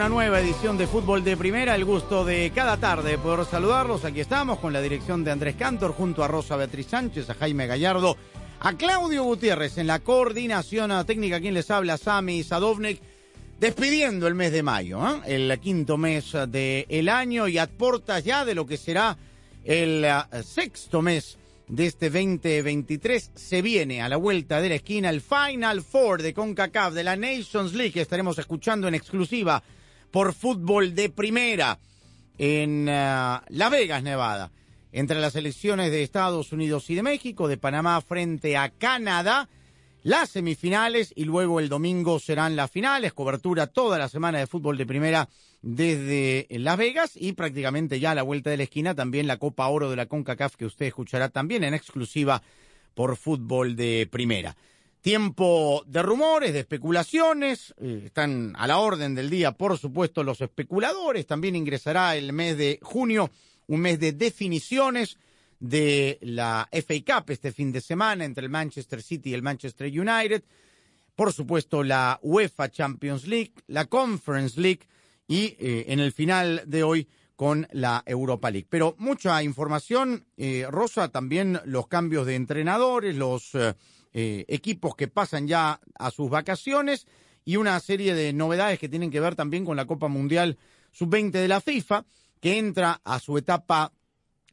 Una nueva edición de Fútbol de Primera. El gusto de cada tarde poder saludarlos. Aquí estamos con la dirección de Andrés Cantor, junto a Rosa Beatriz Sánchez, a Jaime Gallardo, a Claudio Gutiérrez en la coordinación técnica. Quien les habla, Sami Sadovnik. Despidiendo el mes de mayo, ¿eh? el quinto mes del año y a ya de lo que será el eh, sexto mes de este 2023 se viene a la vuelta de la esquina el Final Four de CONCACAF de la Nations League estaremos escuchando en exclusiva por fútbol de primera en uh, Las Vegas, Nevada, entre las selecciones de Estados Unidos y de México, de Panamá frente a Canadá, las semifinales y luego el domingo serán las finales, cobertura toda la semana de fútbol de primera desde Las Vegas y prácticamente ya a la vuelta de la esquina también la Copa Oro de la CONCACAF que usted escuchará también en exclusiva por fútbol de primera. Tiempo de rumores, de especulaciones, eh, están a la orden del día, por supuesto, los especuladores. También ingresará el mes de junio, un mes de definiciones de la FA Cup este fin de semana entre el Manchester City y el Manchester United. Por supuesto, la UEFA Champions League, la Conference League y eh, en el final de hoy con la Europa League. Pero mucha información, eh, Rosa, también los cambios de entrenadores, los eh, eh, equipos que pasan ya a sus vacaciones y una serie de novedades que tienen que ver también con la Copa Mundial Sub-20 de la FIFA, que entra a su etapa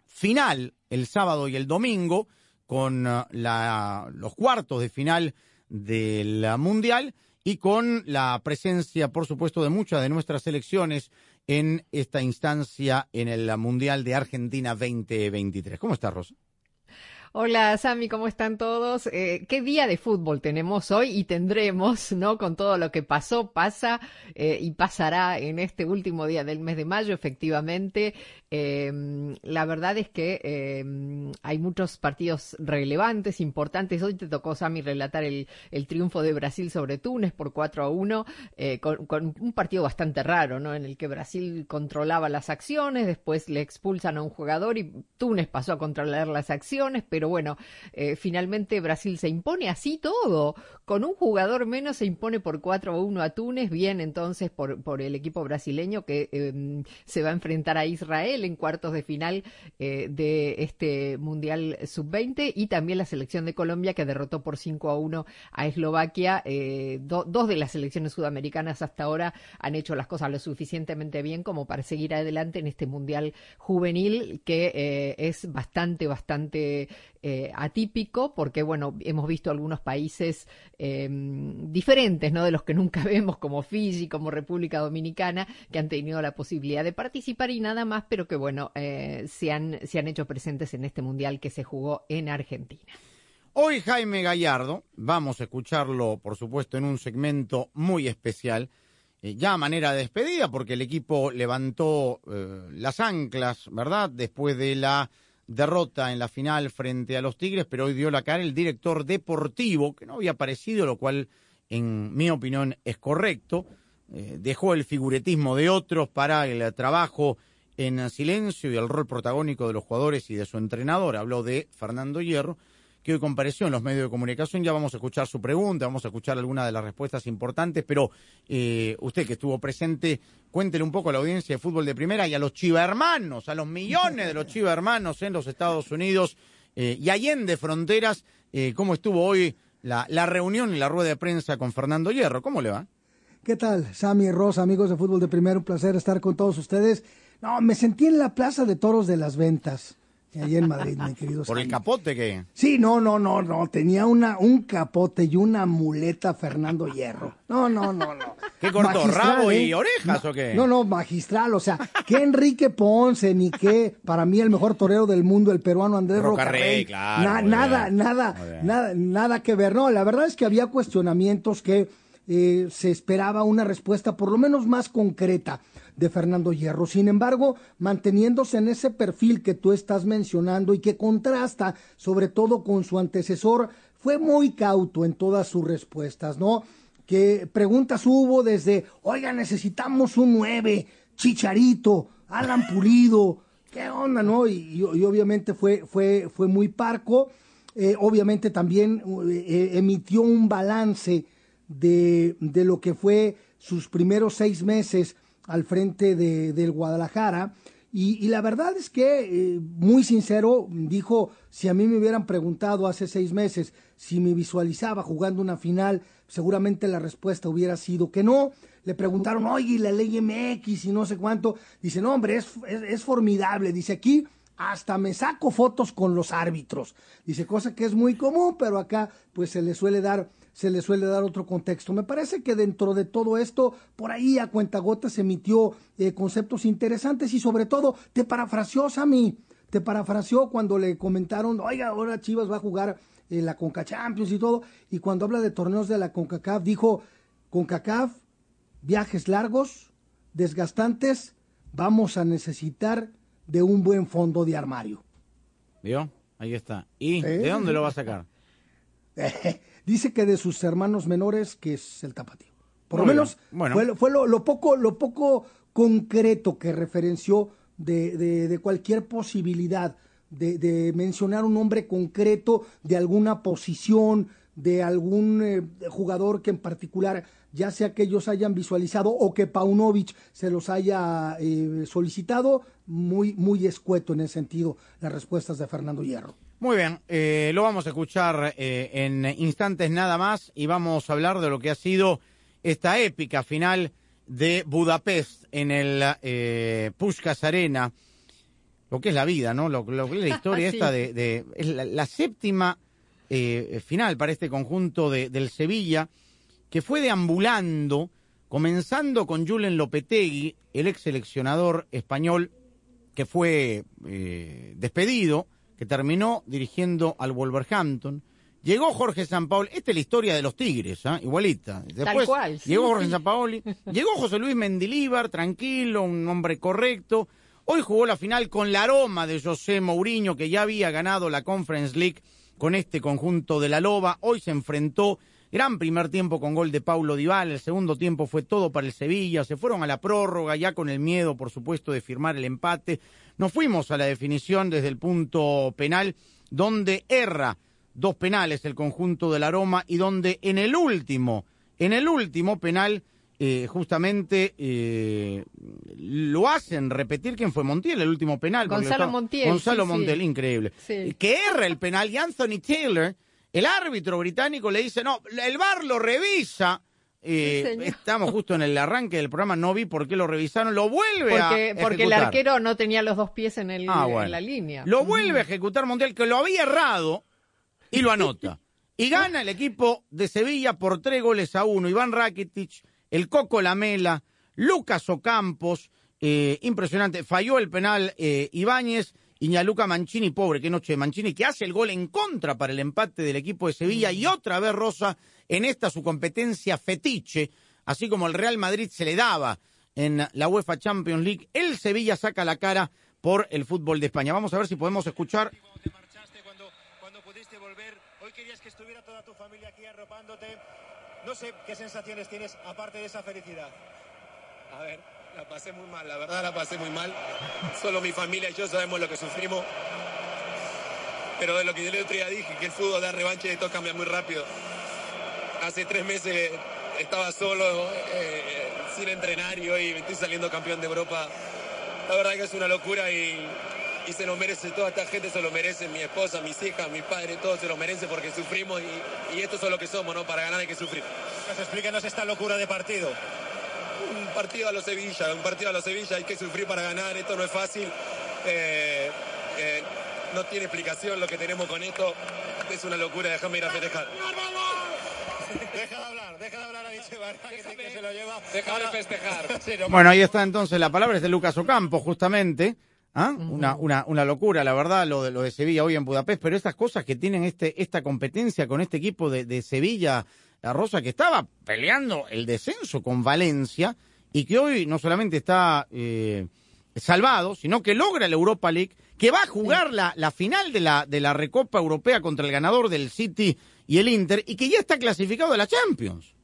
final el sábado y el domingo con uh, la, los cuartos de final del Mundial y con la presencia, por supuesto, de muchas de nuestras selecciones en esta instancia en el Mundial de Argentina 2023. ¿Cómo estás, Rosa? Hola Sami, ¿cómo están todos? Eh, ¿Qué día de fútbol tenemos hoy y tendremos, ¿no? Con todo lo que pasó, pasa eh, y pasará en este último día del mes de mayo, efectivamente. Eh, la verdad es que eh, hay muchos partidos relevantes, importantes. Hoy te tocó, Sami, relatar el, triunfo de Brasil sobre Túnez por 4 a 1, eh, con, con, un partido bastante raro, ¿no? En el que Brasil controlaba las acciones, después le expulsan a un jugador y Túnez pasó a controlar las acciones, pero bueno, eh, finalmente Brasil se impone así todo. Con un jugador menos se impone por 4 a 1 a Túnez, bien entonces por, el equipo brasileño que eh, se va a enfrentar a Israel en cuartos de final eh, de este Mundial Sub-20 y también la selección de Colombia que derrotó por 5 a 1 a Eslovaquia. Eh, do, dos de las selecciones sudamericanas hasta ahora han hecho las cosas lo suficientemente bien como para seguir adelante en este Mundial juvenil que es bastante, bastante eh, atípico porque, bueno, hemos visto algunos países eh, diferentes, ¿no? De los que nunca vemos, como Fiji, como República Dominicana, que han tenido la posibilidad de participar y nada más, pero que, bueno, eh, se, han, se han hecho presentes en este mundial que se jugó en Argentina. Hoy Jaime Gallardo, vamos a escucharlo, por supuesto, en un segmento muy especial, eh, ya a manera de despedida, porque el equipo levantó eh, las anclas, ¿verdad? Después de la derrota en la final frente a los Tigres, pero hoy dio la cara el director deportivo, que no había aparecido, lo cual, en mi opinión, es correcto. Eh, dejó el figuretismo de otros para el trabajo en silencio y el rol protagónico de los jugadores y de su entrenador. Habló de Fernando Hierro, que hoy compareció en los medios de comunicación. Ya vamos a escuchar su pregunta, vamos a escuchar algunas de las respuestas importantes, pero eh, usted que estuvo presente, cuéntele un poco a la audiencia de fútbol de primera y a los chiva hermanos, a los millones de los chiva hermanos en los Estados Unidos eh, y allende fronteras, eh, cómo estuvo hoy la, la reunión y la rueda de prensa con Fernando Hierro. ¿Cómo le va? ¿Qué tal, Sammy Rosa, amigos de Fútbol de Primera? Un placer estar con todos ustedes. No, me sentí en la Plaza de Toros de las Ventas. Ahí en Madrid, mi querido. ¿Por el capote que Sí, no, no, no, no. Tenía una, un capote y una muleta Fernando Hierro. No, no, no, no. ¿Qué cortó, Magistral, rabo ¿eh? y orejas No, o qué? No, no, magistral. O sea, que Enrique Ponce, ni que para mí el mejor torero del mundo, el peruano Andrés Rocarrey, Rocarrey. claro, Na- nada, bien, nada, nada, nada que ver. No, la verdad es que había cuestionamientos que eh, se esperaba una respuesta por lo menos más concreta de Fernando Hierro. Sin embargo, manteniéndose en ese perfil que tú estás mencionando y que contrasta sobre todo con su antecesor, fue muy cauto en todas sus respuestas, ¿no? Que preguntas hubo desde, oiga, necesitamos un 9, Chicharito, Alan Pulido, ¿qué onda, no? Y, obviamente fue, fue, fue muy parco. Eh, obviamente también eh, emitió un balance de, de lo que fue sus primeros seis meses al frente de, del Guadalajara. Y, y la verdad es que, eh, muy sincero, dijo, si a mí me hubieran preguntado hace seis meses si me visualizaba jugando una final, seguramente la respuesta hubiera sido que no. Le preguntaron, oye, ¿y la ley MX y no sé cuánto. Dice, no, hombre, es, es, es formidable. Dice, aquí hasta me saco fotos con los árbitros. Dice, cosa que es muy común, pero acá pues se le suele dar se le suele dar otro contexto. Me parece que dentro de todo esto, por ahí a cuentagotas emitió eh, conceptos interesantes y sobre todo te parafraseó Sammy, te parafraseó cuando le comentaron, oiga, ahora Chivas va a jugar eh, la Conca Champions y todo, y cuando habla de torneos de la CONCACAF, dijo, CONCACAF, viajes largos, desgastantes, vamos a necesitar de un buen fondo de armario. ¿Vio? Ahí está. ¿Y ¿Eh? de dónde lo va a sacar? Dice que de sus hermanos menores, que es el tapatío. Por lo menos. Bueno. fue, lo- fue lo, lo poco, lo poco concreto que referenció de, de- de cualquier posibilidad de, de mencionar un nombre concreto de alguna posición, de algún eh, jugador que en particular, ya sea que ellos hayan visualizado o que Paunovic se los haya eh, solicitado, muy, muy escueto en ese sentido las respuestas de Fernando Hierro. Muy bien, eh, lo vamos a escuchar eh, en instantes nada más y vamos a hablar de lo que ha sido esta épica final de Budapest en el eh, Puskás Arena, lo que es la vida, ¿no? Lo, lo que es la historia Sí. esta de, de- es la, la séptima eh, final para este conjunto de- del Sevilla, que fue deambulando, comenzando con Julen Lopetegui, el ex seleccionador español, que fue eh, despedido, que terminó dirigiendo al Wolverhampton. Llegó Jorge Sampaoli, esta es la historia de los Tigres, ¿ah? igualita. Después cual, sí, llegó Jorge. Sampaoli, llegó José Luis Mendilíbar, tranquilo, un hombre correcto. Hoy jugó la final con la aroma de José Mourinho, que ya había ganado la Conference League con este conjunto de la Loba. Hoy se enfrentó, gran primer tiempo con gol de Paulo Dybala, el segundo tiempo fue todo para el Sevilla, se fueron a la prórroga ya con el miedo, por supuesto, de firmar el empate. Nos fuimos a la definición desde el punto penal, donde erra dos penales el conjunto del aroma y donde en el último, en el último penal, eh, justamente eh, lo hacen repetir quién fue Montiel, el último penal. Gonzalo Montiel, Gonzalo sí, sí. Montiel, increíble. Sí. Que erra el penal y Anthony Taylor, el árbitro británico, le dice, no, el VAR lo revisa. Eh, Sí, estamos justo en el arranque del programa, no vi por qué lo revisaron, lo vuelve Porque, a porque el ejecutar. arquero no tenía los dos pies en, el, Ah, en la línea. Lo vuelve a ejecutar Montiel, que lo había errado, y lo anota. Y gana el equipo de Sevilla por tres goles a uno. Iván Rakitic, el Coco Lamela, Lucas Ocampos, eh, impresionante. Falló el penal eh, Ibáñez y Ñaluca Mancini, pobre, qué noche de Mancini, que hace el gol en contra para el empate del equipo de Sevilla. Y otra vez Rosa, en esta su competencia fetiche, así como el Real Madrid se le daba en la UEFA Champions League, el Sevilla saca la cara por el fútbol de España. Vamos a ver si podemos escuchar Cuando te marchaste, cuando, cuando pudiste volver, hoy querías que estuviera toda tu familia aquí arropándote. No sé qué sensaciones tienes aparte de esa felicidad. A ver, la pasé muy mal, la verdad la pasé muy mal. Solo mi familia y yo sabemos lo que sufrimos. Pero de lo que yo el otro día dije, que el fútbol da revancha y todo cambia muy rápido. Hace tres meses estaba solo, eh, sin entrenar y hoy me estoy saliendo campeón de Europa. La verdad que es una locura y, y se lo merece, toda esta gente se lo merece, mi esposa, mis hijas, mi padre, todos se lo merecen porque sufrimos y, y esto es lo que somos, ¿no? Para ganar hay que sufrir. Pues explíquenos esta locura de partido. Un partido a los Sevilla, un partido a los Sevilla, hay que sufrir para ganar, esto no es fácil. Eh, eh, no tiene explicación lo que tenemos con esto. Es una locura, déjame ir a festejar. Deja de hablar, deja de hablar a Echevarría, que, que se lo lleva. Deja de festejar. Bueno, ahí está entonces la palabra es de Lucas Ocampo, justamente. ¿Ah? Una, una, una locura, la verdad, lo de, lo de Sevilla hoy en Budapest, pero estas cosas que tienen este, esta competencia con este equipo de, de Sevilla, la Rosa, que estaba peleando el descenso con Valencia y que hoy no solamente está eh, salvado, sino que logra la Europa League, que va a jugar la, la final de la, de la Recopa Europea contra el ganador del City y el Inter y que ya está clasificado de la Champions.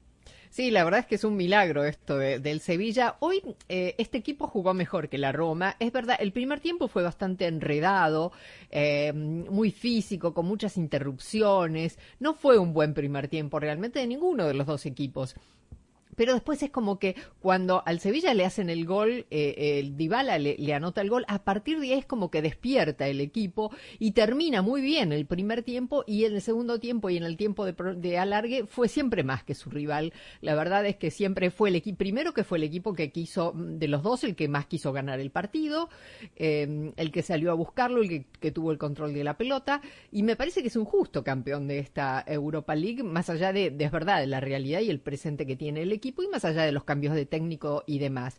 Sí, la verdad es que es un milagro esto de- del Sevilla. Hoy eh, este equipo jugó mejor que la Roma. Es verdad, el primer tiempo fue bastante enredado, eh, muy físico, con muchas interrupciones. No fue un buen primer tiempo realmente de ninguno de los dos equipos. Pero después es como que cuando al Sevilla le hacen el gol, eh, el Dybala le, anota el gol, a partir de ahí es como que despierta el equipo y termina muy bien el primer tiempo y en el segundo tiempo y en el tiempo de, de alargue fue siempre más que su rival. La verdad es que siempre fue el equipo, primero que fue el equipo que quiso, mm, de los dos, el que más quiso ganar el partido, eh, el que salió a buscarlo, el que, que tuvo el control de la pelota y me parece que es un justo campeón de esta Europa League, más allá de, de es verdad, de la realidad y el presente que tiene el equipo y más allá de los cambios de técnico y demás.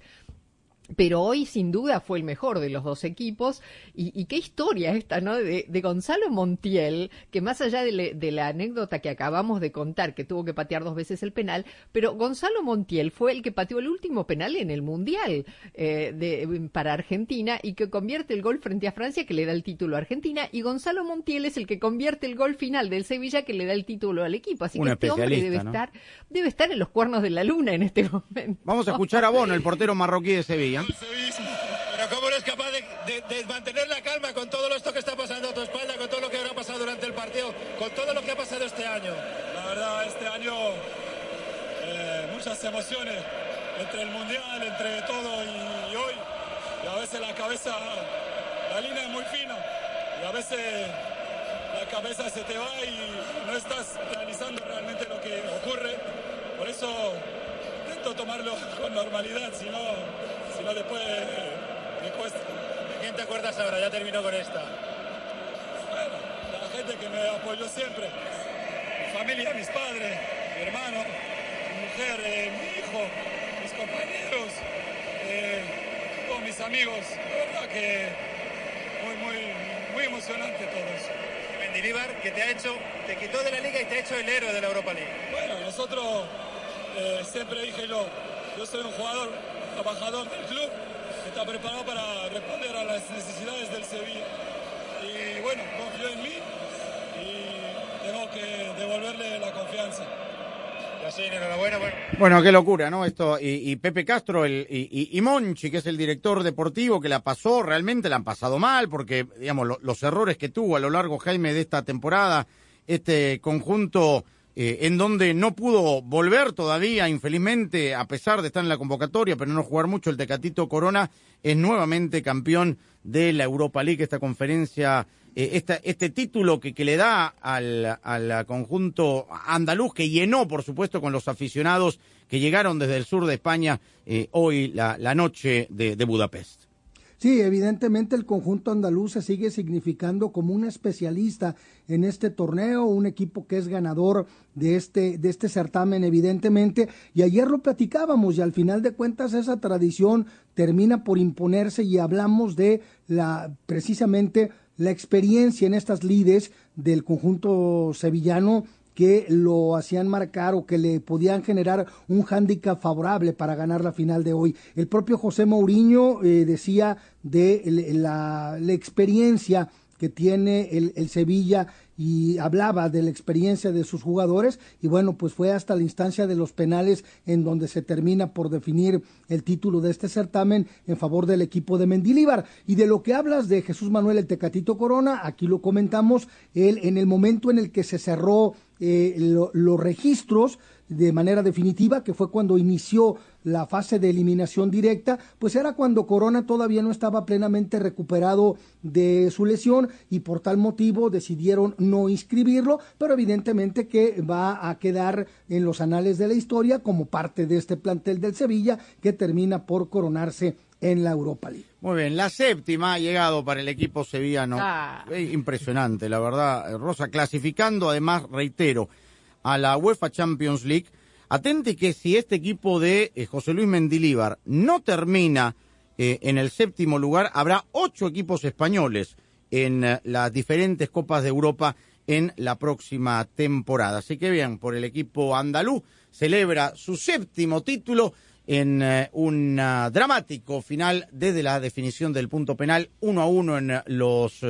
Pero hoy sin duda fue el mejor de los dos equipos y, y qué historia esta, ¿no? De, de Gonzalo Montiel, que más allá de, le- de la anécdota que acabamos de contar, que tuvo que patear dos veces el penal, pero Gonzalo Montiel fue el que pateó el último penal en el Mundial eh, de- para Argentina y que convierte el gol frente a Francia que le da el título a Argentina y Gonzalo Montiel es el que convierte el gol final del Sevilla que le da el título al equipo. Así Un que este hombre debe ¿no? estar, debe estar en los cuernos de la luna en este momento. Vamos a escuchar a Bono, el portero marroquí de Sevilla. Pero ¿cómo eres capaz de, de- de mantener la calma con todo esto que está pasando a tu espalda, con todo lo que habrá pasado durante el partido, con todo lo que ha pasado este año? La verdad, este año eh, muchas emociones entre el mundial, entre todo y, y hoy. Y a veces la cabeza, la línea es muy fina y a veces la cabeza se te va y no estás realizando realmente lo que ocurre. Por eso intento tomarlo con normalidad, si no, no después me cuesta. ¿De quién te acuerdas ahora? Ya terminó con esta. Bueno, la gente que me apoyó siempre, mi familia, mis padres, mi hermano, mi mujer, eh, mi hijo, mis compañeros, eh, todos mis amigos. La verdad que muy, muy, muy emocionante todo eso. Mendilibar, que te ha hecho, te quitó de la liga y te ha hecho el héroe de la Europa League. Bueno, nosotros eh, siempre dije yo, yo soy un jugador trabajador del club que está preparado para responder a las necesidades del Sevilla. Y bueno, confío en mí y tengo que devolverle la confianza. Y así, enhorabuena. Bueno, Bueno, qué locura, ¿no? Esto, y, y Pepe Castro el, y, y- y Monchi, que es el director deportivo, que la pasó, realmente la han pasado mal, porque, digamos, lo- los errores que tuvo a lo largo, Jaime, de esta temporada, este conjunto eh, en donde no pudo volver todavía, infelizmente, a pesar de estar en la convocatoria, pero no jugar mucho, el Tecatito Corona es nuevamente campeón de la Europa League, esta conferencia, eh, esta, este título que, le da al, al conjunto andaluz, que llenó, por supuesto, con los aficionados que llegaron desde el sur de España eh, hoy, la, la noche de Budapest. Sí, evidentemente el conjunto andaluz se sigue significando como un especialista en este torneo, un equipo que es ganador de este, de este certamen, evidentemente. Y ayer lo platicábamos y al final de cuentas esa tradición termina por imponerse y hablamos de la, precisamente la experiencia en estas lides del conjunto sevillano que lo hacían marcar o que le podían generar un hándicap favorable para ganar la final de hoy. El propio José Mourinho eh, decía de la, experiencia que tiene el, el, Sevilla y hablaba de la experiencia de sus jugadores y bueno, pues fue hasta la instancia de los penales en donde se termina por definir el título de este certamen en favor del equipo de Mendilíbar. Y de lo que hablas de Jesús Manuel el Tecatito Corona, aquí lo comentamos, él en el momento en el que se cerró eh, lo, los registros de manera definitiva, que fue cuando inició la fase de eliminación directa, pues era cuando Corona todavía no estaba plenamente recuperado de su lesión y por tal motivo decidieron no inscribirlo, pero evidentemente que va a quedar en los anales de la historia como parte de este plantel del Sevilla que termina por coronarse en la Europa League. Muy bien, la séptima ha llegado para el equipo sevillano. Ah. Impresionante, la verdad. eh, Rosa, clasificando además, reitero, a la UEFA Champions League. Atente que si este equipo de eh, José Luis Mendilíbar no termina eh, en el séptimo lugar, habrá ocho equipos españoles en eh, las diferentes Copas de Europa en la próxima temporada. Así que bien, por el equipo andaluz celebra su séptimo título en un ah, dramático final desde la definición del punto penal, uno a uno en los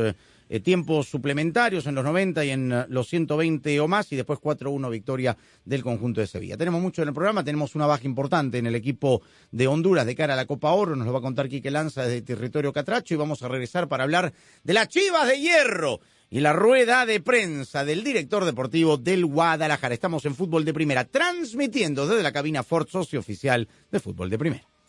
eh, tiempos suplementarios, en los 90 y en eh, los 120 o más, y después 4-1 victoria del conjunto de Sevilla. Tenemos mucho en el programa, tenemos una baja importante en el equipo de Honduras de cara a la Copa Oro, nos lo va a contar Quique Lanza desde territorio Catracho, y vamos a regresar para hablar de las Chivas de Hierro y la rueda de prensa del director deportivo del Guadalajara. Estamos en Fútbol de Primera, transmitiendo desde la cabina Ford, socio oficial de Fútbol de Primera.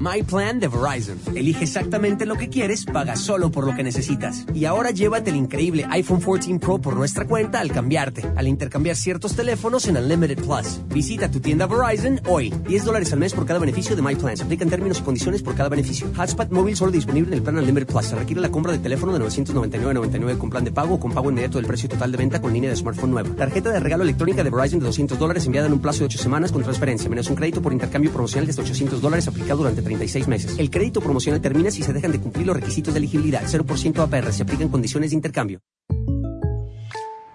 My Plan de Verizon. Elige exactamente lo que quieres, paga solo por lo que necesitas. Y ahora llévate el increíble iPhone 14 Pro por nuestra cuenta al cambiarte, al intercambiar ciertos teléfonos en Unlimited Plus. Visita tu tienda Verizon hoy. 10 dólares al mes por cada beneficio de My Plan. Se aplican términos y condiciones por cada beneficio. Hotspot móvil solo disponible en el plan Unlimited Plus. Se requiere la compra de teléfono de 999.99 con plan de pago o con pago inmediato del precio total de venta con línea de smartphone nueva. Tarjeta de regalo electrónica de Verizon de 200 dólares enviada en un plazo de 8 semanas con transferencia, menos un crédito por intercambio promocional de hasta 800 dólares aplicado durante 36 meses. El crédito promocional termina si se dejan de cumplir los requisitos de elegibilidad. 0% APR. Se aplican condiciones de intercambio.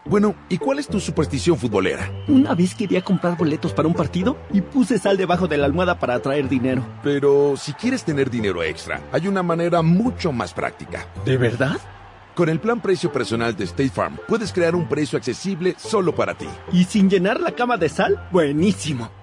Bueno, ¿y cuál es tu superstición futbolera? Una vez quería comprar boletos para un partido y puse sal debajo de la almohada para atraer dinero. Pero si quieres tener dinero extra, hay una manera mucho más práctica. ¿De verdad? Con el plan precio personal de State Farm, puedes crear un precio accesible solo para ti. ¿Y sin llenar la cama de sal? Buenísimo.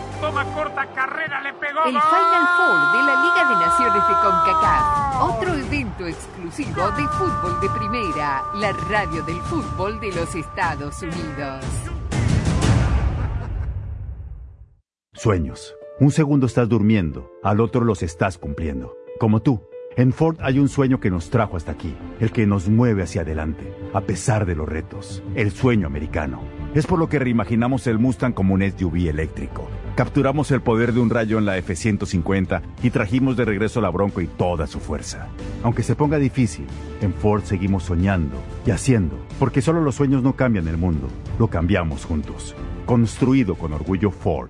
Toma corta carrera, le pegó. El Final Four de la Liga de Naciones de CONCACAF, otro evento exclusivo de fútbol de primera, la radio del fútbol de los Estados Unidos. Sueños. Un segundo estás durmiendo, al otro los estás cumpliendo. Como tú. En Ford hay un sueño que nos trajo hasta aquí, el que nos mueve hacia adelante, a pesar de los retos, el sueño americano. Es por lo que reimaginamos el Mustang como un SUV eléctrico. Capturamos el poder de un rayo en la F-150 y trajimos de regreso la Bronco y toda su fuerza. Aunque se ponga difícil, en Ford seguimos soñando y haciendo, porque solo los sueños no cambian el mundo, lo cambiamos juntos. Construido con orgullo Ford.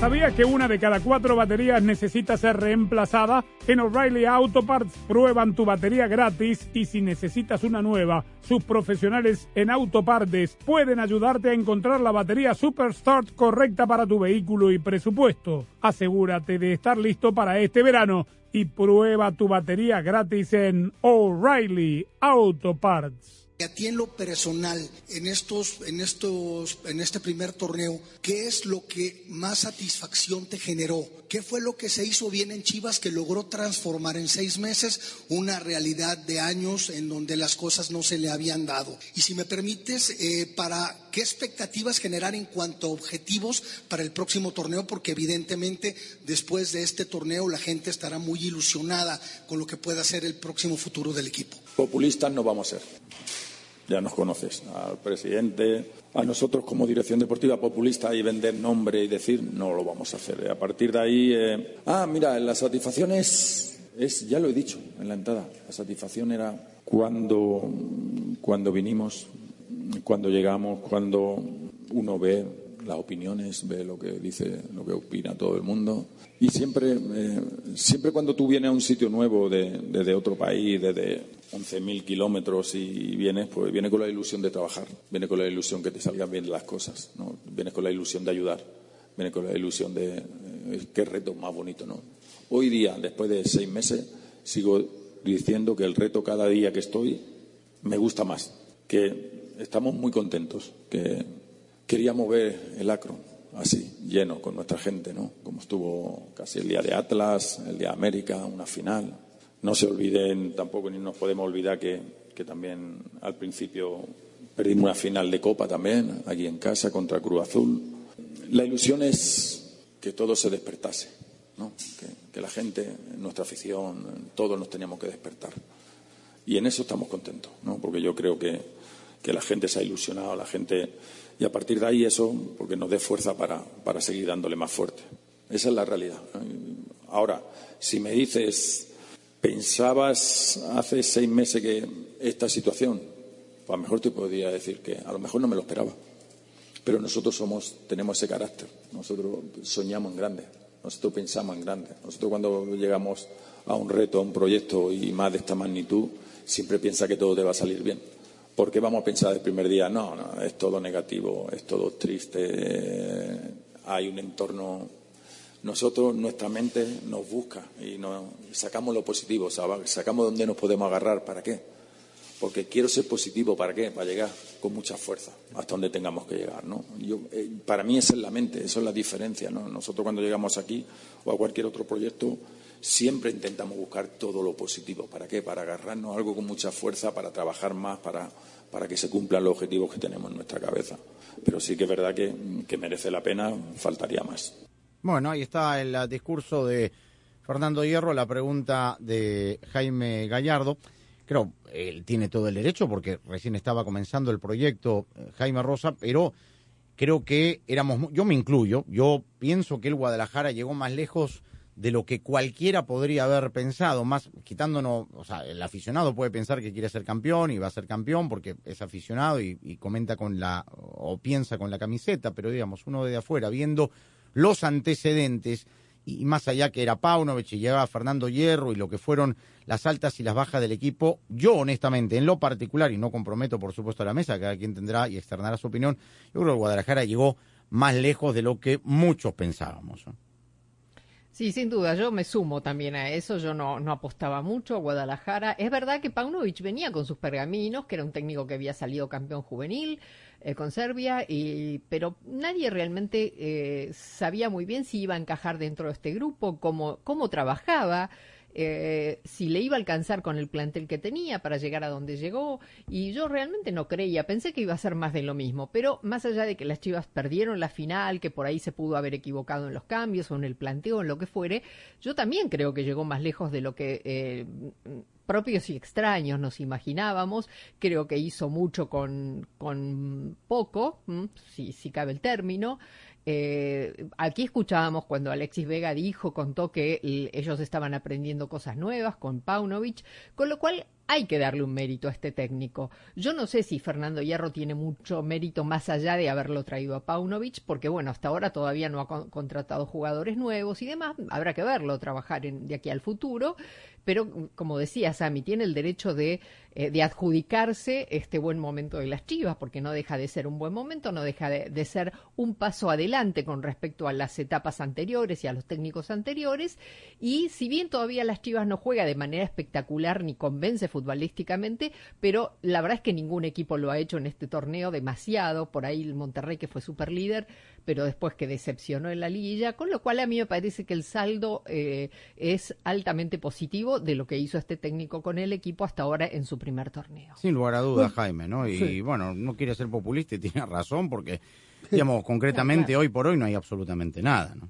¿Sabías que una de cada cuatro baterías necesita ser reemplazada? En O'Reilly Auto Parts prueban tu batería gratis y si necesitas una nueva, sus profesionales en autopartes pueden ayudarte a encontrar la batería Superstart correcta para tu vehículo y presupuesto. Asegúrate de estar listo para este verano y prueba tu batería gratis en O'Reilly Auto Parts. A ti en lo personal, en estos, en estos, en este primer torneo, ¿qué es lo que más satisfacción te generó? ¿Qué fue lo que se hizo bien en Chivas que logró transformar en seis meses una realidad de años en donde las cosas no se le habían dado? Y si me permites, eh, para qué expectativas generar en cuanto a objetivos para el próximo torneo, porque evidentemente después de este torneo la gente estará muy ilusionada con lo que pueda ser el próximo futuro del equipo. Populistas no vamos a ser ya nos conoces, al presidente, a nosotros como dirección deportiva populista y vender nombre y decir, no lo vamos a hacer. A partir de ahí, eh, ah, mira, la satisfacción es, es, ya lo he dicho en la entrada, la satisfacción era cuando, cuando vinimos, cuando llegamos, cuando uno ve las opiniones, ve lo que dice, lo que opina todo el mundo. Y siempre, eh, siempre cuando tú vienes a un sitio nuevo desde de, de otro país, desde 11.000 kilómetros y vienes, pues viene con la ilusión de trabajar, viene con la ilusión que te salgan bien las cosas, ¿no? viene con la ilusión de ayudar, viene con la ilusión de eh, qué reto más bonito, ¿no? Hoy día, después de seis meses, sigo diciendo que el reto cada día que estoy me gusta más, que estamos muy contentos, que queríamos ver el acro así, lleno con nuestra gente, ¿no? Como estuvo casi el día de Atlas, el día de América, una final, no se olviden tampoco, ni nos podemos olvidar que, que también al principio perdimos una final de Copa también, aquí en casa, contra Cruz Azul. La ilusión es que todo se despertase, ¿no? que, la gente, nuestra afición, todos nos teníamos que despertar. Y en eso estamos contentos, ¿no? porque yo creo que, que la gente se ha ilusionado, la gente. Y a partir de ahí eso, porque nos dé fuerza para, para seguir dándole más fuerte. Esa es la realidad. Ahora, si me dices ¿Pensabas hace seis meses que esta situación? Pues a lo mejor te podría decir que a lo mejor no me lo esperaba. Pero nosotros somos, tenemos ese carácter. Nosotros soñamos en grande. Nosotros pensamos en grande. Nosotros cuando llegamos a un reto, a un proyecto y más de esta magnitud, siempre piensa que todo te va a salir bien. ¿Por qué vamos a pensar el primer día? No, no, es todo negativo, es todo triste, hay un entorno nosotros, nuestra mente nos busca y nos sacamos lo positivo, sacamos donde nos podemos agarrar. ¿Para qué? Porque quiero ser positivo. ¿Para qué? Para llegar con mucha fuerza hasta donde tengamos que llegar. ¿no? Yo, eh, para mí esa es la mente, eso es la diferencia. ¿no? Nosotros cuando llegamos aquí o a cualquier otro proyecto siempre intentamos buscar todo lo positivo. ¿Para qué? Para agarrarnos algo con mucha fuerza, para trabajar más, para, para que se cumplan los objetivos que tenemos en nuestra cabeza. Pero sí que es verdad que, que merece la pena, faltaría más. Bueno, ahí está el discurso de Fernando Hierro, la pregunta de Jaime Gallardo. Creo, él tiene todo el derecho porque recién estaba comenzando el proyecto eh, Jaime Rosa, pero creo que éramos, yo me incluyo, yo pienso que el Guadalajara llegó más lejos de lo que cualquiera podría haber pensado, más quitándonos, o sea, el aficionado puede pensar que quiere ser campeón y va a ser campeón porque es aficionado y, y comenta con la, o piensa con la camiseta, pero digamos, uno de afuera, viendo los antecedentes, y más allá que era Paunovic y llegaba Fernando Hierro y lo que fueron las altas y las bajas del equipo, yo honestamente, en lo particular, y no comprometo por supuesto a la mesa, cada quien tendrá y externará su opinión, yo creo que Guadalajara llegó más lejos de lo que muchos pensábamos. Sí, sin duda, yo me sumo también a eso, yo no, no apostaba mucho a Guadalajara. Es verdad que Paunovic venía con sus pergaminos, que era un técnico que había salido campeón juvenil eh, con Serbia, y, pero nadie realmente eh, sabía muy bien si iba a encajar dentro de este grupo, cómo, cómo trabajaba eh, si le iba a alcanzar con el plantel que tenía para llegar a donde llegó. Y yo realmente no creía, pensé que iba a ser más de lo mismo. Pero más allá de que las Chivas perdieron la final, que por ahí se pudo haber equivocado en los cambios o en el planteo, en lo que fuere, yo también creo que llegó más lejos de lo que eh, propios y extraños nos imaginábamos. Creo que hizo mucho con, con poco, si, si cabe el término. Eh, aquí escuchábamos cuando Alexis Vega dijo, contó que ellos estaban aprendiendo cosas nuevas con Paunovic, con lo cual hay que darle un mérito a este técnico. Yo no sé si Fernando Hierro tiene mucho mérito más allá de haberlo traído a Paunovic, porque bueno, hasta ahora todavía no ha contratado jugadores nuevos y demás, habrá que verlo trabajar de aquí al futuro, pero como decía Sami, tiene el derecho de, eh, de, adjudicarse este buen momento de las Chivas, porque no deja de ser un buen momento, no deja de, ser un paso adelante con respecto a las etapas anteriores y a los técnicos anteriores, y si bien todavía las Chivas no juega de manera espectacular ni convence futbolísticamente, pero la verdad es que ningún equipo lo ha hecho en este torneo demasiado, por ahí el Monterrey que fue super líder, pero después que decepcionó en la liguilla, con lo cual a mí me parece que el saldo eh, es altamente positivo de lo que hizo este técnico con el equipo hasta ahora en su primer torneo. Sin lugar a dudas, Jaime, ¿no? Y bueno, no quiere ser populista y tiene razón porque, digamos, concretamente hoy por hoy no hay absolutamente nada, ¿no?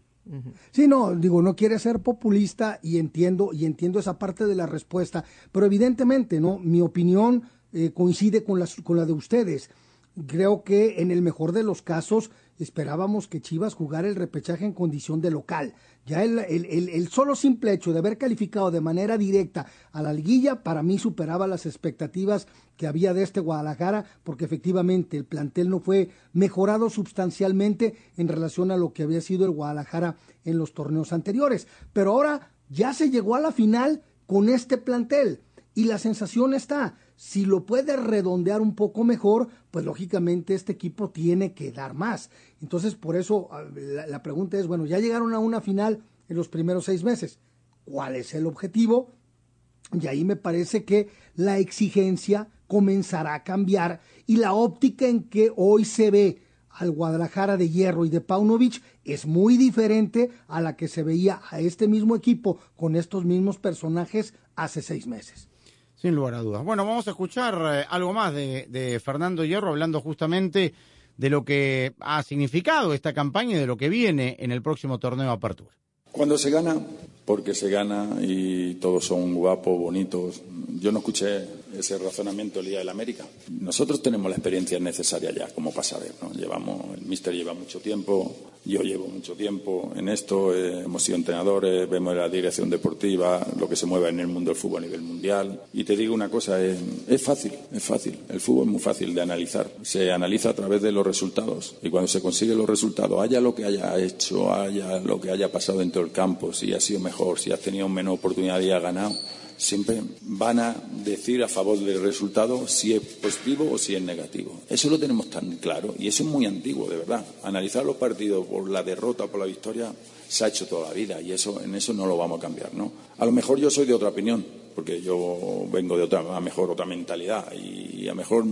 Sí, no, digo, no quiere ser populista y entiendo, y entiendo esa parte de la respuesta, pero evidentemente, ¿no? Mi opinión eh, coincide con, las, con la de ustedes. Creo que en el mejor de los casos esperábamos que Chivas jugara el repechaje en condición de local. Ya el, el, el, solo simple hecho de haber calificado de manera directa a la liguilla para mí superaba las expectativas que había de este Guadalajara porque efectivamente el plantel no fue mejorado sustancialmente en relación a lo que había sido el Guadalajara en los torneos anteriores. Pero ahora ya se llegó a la final con este plantel y la sensación está, si lo puede redondear un poco mejor, pues lógicamente este equipo tiene que dar más. Entonces, por eso ah, la, pregunta es, bueno, ya llegaron a una final en los primeros seis meses. ¿Cuál es el objetivo? Y ahí me parece que la exigencia comenzará a cambiar y la óptica en que hoy se ve al Guadalajara de Hierro y de Paunovic es muy diferente a la que se veía a este mismo equipo con estos mismos personajes hace seis meses. Sin lugar a dudas. Bueno, vamos a escuchar eh, algo más de, Fernando Hierro hablando justamente de lo que ha significado esta campaña y de lo que viene en el próximo torneo de apertura. Cuando se gana, porque se gana y todos son guapos, bonitos. Yo no escuché ese razonamiento el día del América. Nosotros tenemos la experiencia necesaria ya, como para saber, ¿no? Llevamos, el míster lleva mucho tiempo, yo llevo mucho tiempo en esto, eh, hemos sido entrenadores, vemos la dirección deportiva, lo que se mueve en el mundo del fútbol a nivel mundial. Y te digo una cosa, es, es fácil, es fácil. El fútbol es muy fácil de analizar. Se analiza a través de los resultados. Y cuando se consigue los resultados, haya lo que haya hecho, haya lo que haya pasado dentro del campo, si ha sido mejor, si has tenido menos oportunidad y ha ganado, siempre van a decir a favor del resultado si es positivo o si es negativo. Eso lo tenemos tan claro y eso es muy antiguo, de verdad. Analizar los partidos por la derrota o por la victoria se ha hecho toda la vida y eso en eso no lo vamos a cambiar, ¿no? A lo mejor yo soy de otra opinión, porque yo vengo de otra, a mejor otra mentalidad y a mejor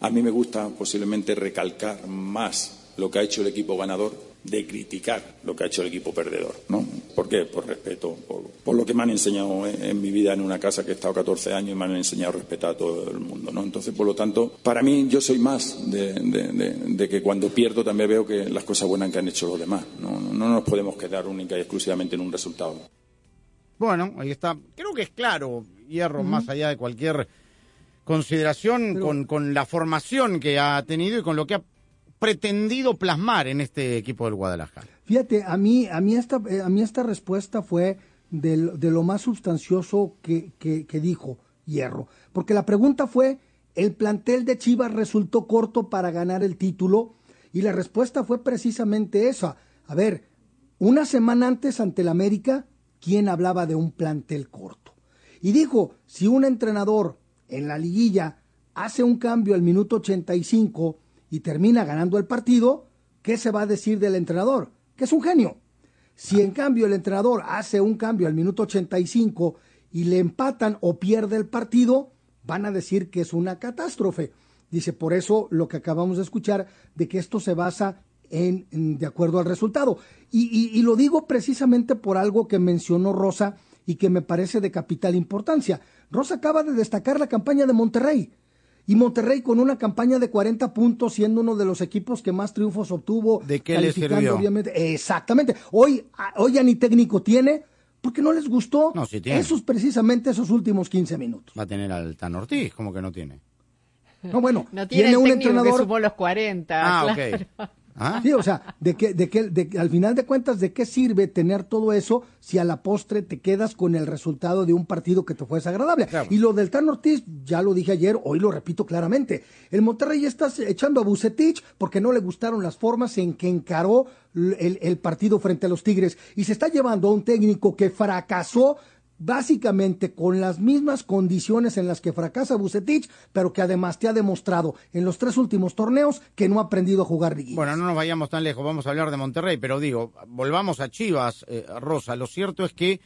a mí me gusta posiblemente recalcar más lo que ha hecho el equipo ganador de criticar lo que ha hecho el equipo perdedor. ¿no? ¿Por qué? Por respeto, por, lo que me han enseñado en, mi vida en una casa que he estado 14 años y me han enseñado a respetar a todo el mundo. ¿no? Entonces, por lo tanto, para mí yo soy más de, que cuando pierdo también veo que las cosas buenas que han hecho los demás. No, no nos podemos quedar única y exclusivamente en un resultado. Bueno, ahí está. Creo que es claro, Hierro, más allá de cualquier consideración con, con la formación que ha tenido y con lo que ha pretendido plasmar en este equipo del Guadalajara? Fíjate, a mí, a mí, esta, eh, a mí esta respuesta fue de, lo más sustancioso que, que, dijo Hierro. Porque la pregunta fue, ¿el plantel de Chivas resultó corto para ganar el título? Y la respuesta fue precisamente esa. A ver, una semana antes ante el América, ¿quién hablaba de un plantel corto? Y dijo, si un entrenador en la liguilla hace un cambio al minuto 85 y termina ganando el partido, ¿qué se va a decir del entrenador? Que es un genio. Si en cambio el entrenador hace un cambio al minuto 85 y le empatan o pierde el partido, van a decir que es una catástrofe. Dice, por eso lo que acabamos de escuchar, de que esto se basa en, de acuerdo al resultado. Y, y, y lo digo precisamente por algo que mencionó Rosa y que me parece de capital importancia. Rosa acaba de destacar la campaña de Monterrey. Y Monterrey con una campaña de 40 puntos, siendo uno de los equipos que más triunfos obtuvo. ¿De qué le sirvió? Obviamente. Exactamente. Hoy, hoy ya ni técnico tiene, porque no les gustó No, sí tiene. esos precisamente esos últimos 15 minutos. Va a tener al Tan Ortiz, como que no tiene. No, bueno, No tiene, tiene el un entrenador. que sumó los 40. Ah, claro. ok. ¿Ah? Sí, o sea, de que, de que, de, al final de cuentas, ¿de qué sirve tener todo eso si a la postre te quedas con el resultado de un partido que te fue desagradable? Y lo del Tan Ortiz, ya lo dije ayer, hoy lo repito claramente. El Monterrey está echando a Bucetich porque no le gustaron las formas en que encaró el, el partido frente a los Tigres y se está llevando a un técnico que fracasó básicamente con las mismas condiciones en las que fracasa Bucetich, pero que además te ha demostrado en los tres últimos torneos que no ha aprendido a jugar liguilla. Bueno, no nos vayamos tan lejos, vamos a hablar de Monterrey, pero digo, volvamos a Chivas, eh, Rosa. Lo cierto es que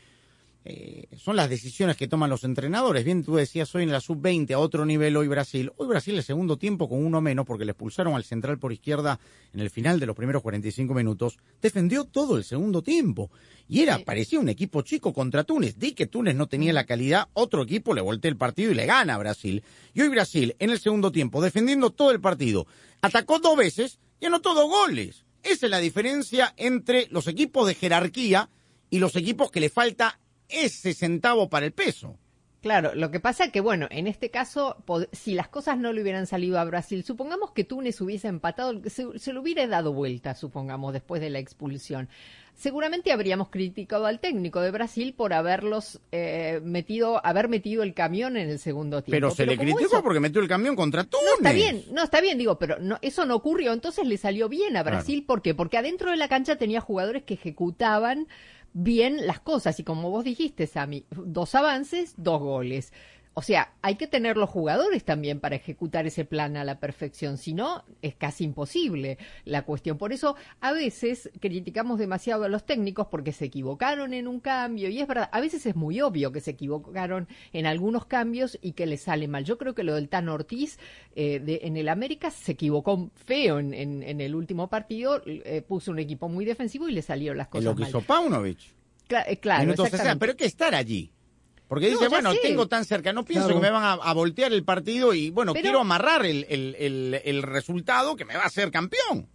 eh, son las decisiones que toman los entrenadores. Bien, tú decías hoy en la sub-20 a otro nivel, hoy Brasil. Hoy Brasil el segundo tiempo con uno menos porque le expulsaron al central por izquierda en el final de los primeros 45 minutos. Defendió todo el segundo tiempo. Y era, parecía un equipo chico contra Túnez. Di que Túnez no tenía la calidad, otro equipo le voltea el partido y le gana a Brasil. Y hoy Brasil, en el segundo tiempo, defendiendo todo el partido, atacó dos veces y anotó dos goles. Esa es la diferencia entre los equipos de jerarquía y los equipos que le falta ese centavo para el peso. Claro, lo que pasa es que, bueno, en este caso, si las cosas no le hubieran salido a Brasil, supongamos que Túnez hubiese empatado, se, se lo hubiera dado vuelta, supongamos, después de la expulsión. Seguramente habríamos criticado al técnico de Brasil por haberlos eh, metido, haber metido el camión en el segundo tiempo. Pero se le criticó eso- porque metió el camión contra Túnez. No, está bien, no, está bien, digo, pero no, eso no ocurrió, entonces le salió bien a Brasil, ¿por qué? Porque adentro de la cancha tenía jugadores que ejecutaban bien las cosas, y como vos dijiste, Sami, dos avances, dos goles. O sea, hay que tener los jugadores también para ejecutar ese plan a la perfección, si no, es casi imposible la cuestión. Por eso, a veces criticamos demasiado a los técnicos porque se equivocaron en un cambio, y es verdad, a veces es muy obvio que se equivocaron en algunos cambios y que les sale mal. Yo creo que lo del Tan Ortiz eh, de- en el América se equivocó feo en, en- en el último partido, eh, puso un equipo muy defensivo y le salieron las Es cosas lo que mal. hizo Paunovic. Cla- eh, claro, Minuto 60, exactamente. pero hay que estar allí. Porque No, dice, bueno, sé. tengo tan cerca, no pienso Claro. que me van a, a voltear el partido y, bueno, Pero- quiero amarrar el, el- el- el resultado que me va a hacer campeón.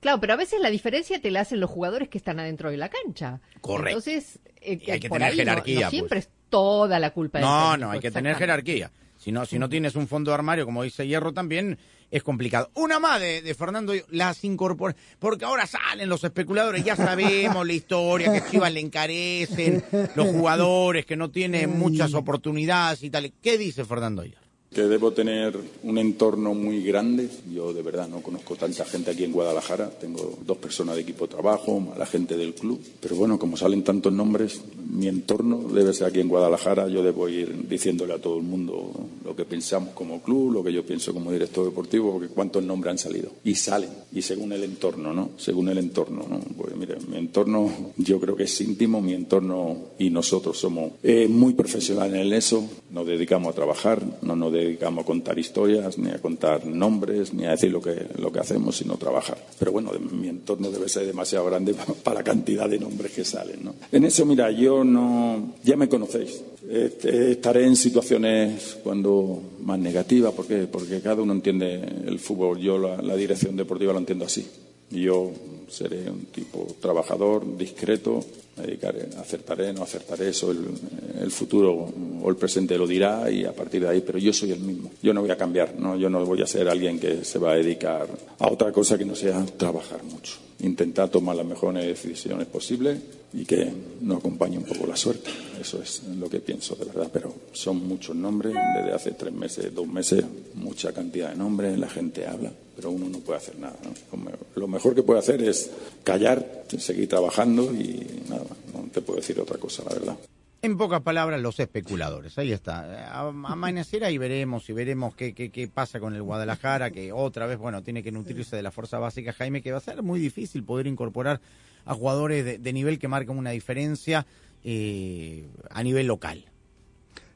Claro, pero a veces la diferencia te la hacen los jugadores que están adentro de la cancha. Correcto. Entonces, eh, Y hay que por tener no- jerarquía, No, pues. siempre es toda la culpa del No, técnico, no, hay que tener jerarquía. Si no, si no tienes un fondo de armario, como dice Hierro también, es complicado. Una más de, de Fernando, las incorpora, porque ahora salen los especuladores, ya sabemos la historia, que Chivas le encarecen, los jugadores que no tienen muchas oportunidades y tal. ¿Qué dice Fernando Hierro? Que debo tener un entorno muy grande. Yo de verdad no conozco tanta gente aquí en Guadalajara. Tengo dos personas de equipo de trabajo, la gente del club. Pero bueno, como salen tantos nombres, mi entorno debe ser aquí en Guadalajara. Yo debo ir diciéndole a todo el mundo lo que pensamos como club, lo que yo pienso como director deportivo, porque cuántos nombres han salido. Y salen. Y según el entorno, ¿no? Según el entorno, ¿no? Pues mire, mi entorno yo creo que es íntimo, mi entorno y nosotros somos eh, muy profesionales en eso. Nos dedicamos a trabajar, no nos dedicamos a contar historias, ni a contar nombres, ni a decir lo que, lo que hacemos, sino trabajar. Pero bueno, mi entorno debe ser demasiado grande pa- para la cantidad de nombres que salen, ¿no? En eso, mira, yo no... Ya me conocéis. Estaré en situaciones cuando más negativas, ¿por qué? Porque cada uno entiende el fútbol. Yo la, dirección deportiva lo entiendo así. Yo seré un tipo trabajador, discreto, me dedicaré, acertaré, no acertaré, eso el, futuro o el presente lo dirá y a partir de ahí, pero yo soy el mismo. Yo no voy a cambiar, ¿no? yo no voy a ser alguien que se va a dedicar a otra cosa que no sea trabajar mucho. Intentar tomar las mejores decisiones posibles y que nos acompañe un poco la suerte. Eso es lo que pienso de verdad, pero son muchos nombres, desde hace tres meses, dos meses, mucha cantidad de nombres, la gente habla, pero uno no puede hacer nada. ¿no? Lo mejor que puede hacer es callar, seguir trabajando y nada, no te puedo decir otra cosa, la verdad. En pocas palabras, los especuladores. Ahí está. Amanecerá y veremos y veremos qué, qué, qué, pasa con el Guadalajara, que otra vez, bueno, tiene que nutrirse de la fuerza básica, Jaime, que va a ser muy difícil poder incorporar a jugadores de, nivel que marcan una diferencia eh, a nivel local.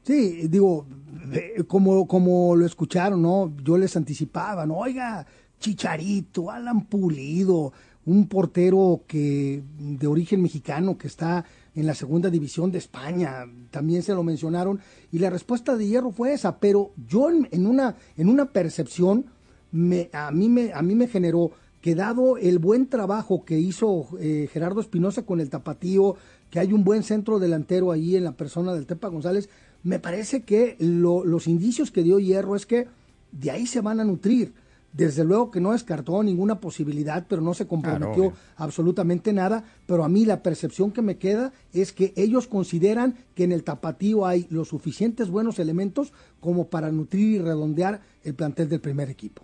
Sí, digo, como, como lo escucharon, ¿no? Yo les anticipaba, ¿no? Oiga, Chicharito, Alan Pulido, un portero que de origen mexicano que está en la segunda división de España, también se lo mencionaron, y la respuesta de Hierro fue esa, pero yo en, una, en una percepción, me, a, mí me, a mí me generó que dado el buen trabajo que hizo eh, Gerardo Espinosa con el tapatío, que hay un buen centro delantero ahí en la persona del Tepa González, me parece que los indicios que dio Hierro es que de ahí se van a nutrir desde luego que no descartó ninguna posibilidad, pero no se comprometió absolutamente nada. Pero a mí la percepción que me queda es que ellos consideran que en el tapatío hay los suficientes buenos elementos como para nutrir y redondear el plantel del primer equipo.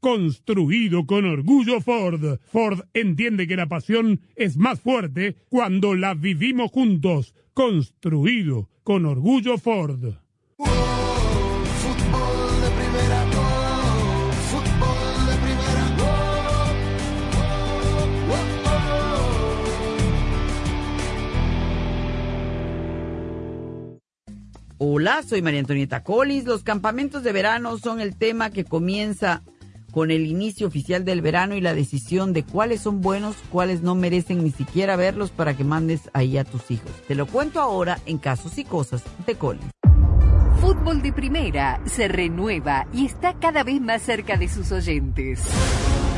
construido con orgullo Ford. Ford entiende que la pasión es más fuerte cuando la vivimos juntos. Construido con orgullo Ford. Hola, soy María Antonieta Collins. Los campamentos de verano son el tema que comienza con el inicio oficial del verano y la decisión de cuáles son buenos, cuáles no merecen ni siquiera verlos para que mandes ahí a tus hijos. Te lo cuento ahora en Casos y Cosas de Collins. Fútbol de Primera se renueva y está cada vez más cerca de sus oyentes.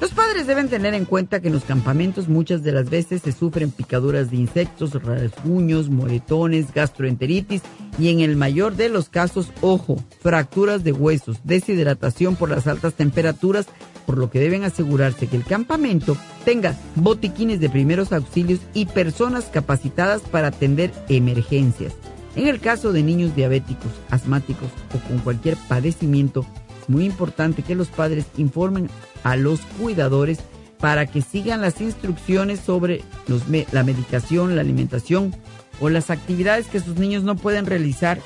Los padres deben tener en cuenta que en los campamentos muchas de las veces se sufren picaduras de insectos, rasguños, moretones, gastroenteritis y en el mayor de los casos, ojo, fracturas de huesos, deshidratación por las altas temperaturas, por lo que deben asegurarse que el campamento tenga botiquines de primeros auxilios y personas capacitadas para atender emergencias. En el caso de niños diabéticos, asmáticos o con cualquier padecimiento, muy importante que los padres informen a los cuidadores para que sigan las instrucciones sobre los, la medicación, la alimentación o las actividades que sus niños no pueden realizar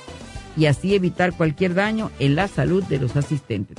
y así evitar cualquier daño en la salud de los asistentes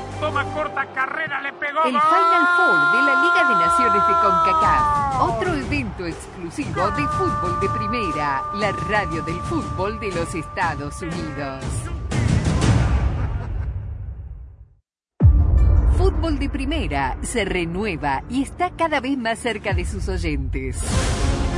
Toma corta, carrera, le pegó. El Final Four de la Liga de Naciones de CONCACAF. Otro evento exclusivo de fútbol de primera. La radio del fútbol de los Estados Unidos. Fútbol de Primera se renueva y está cada vez más cerca de sus oyentes.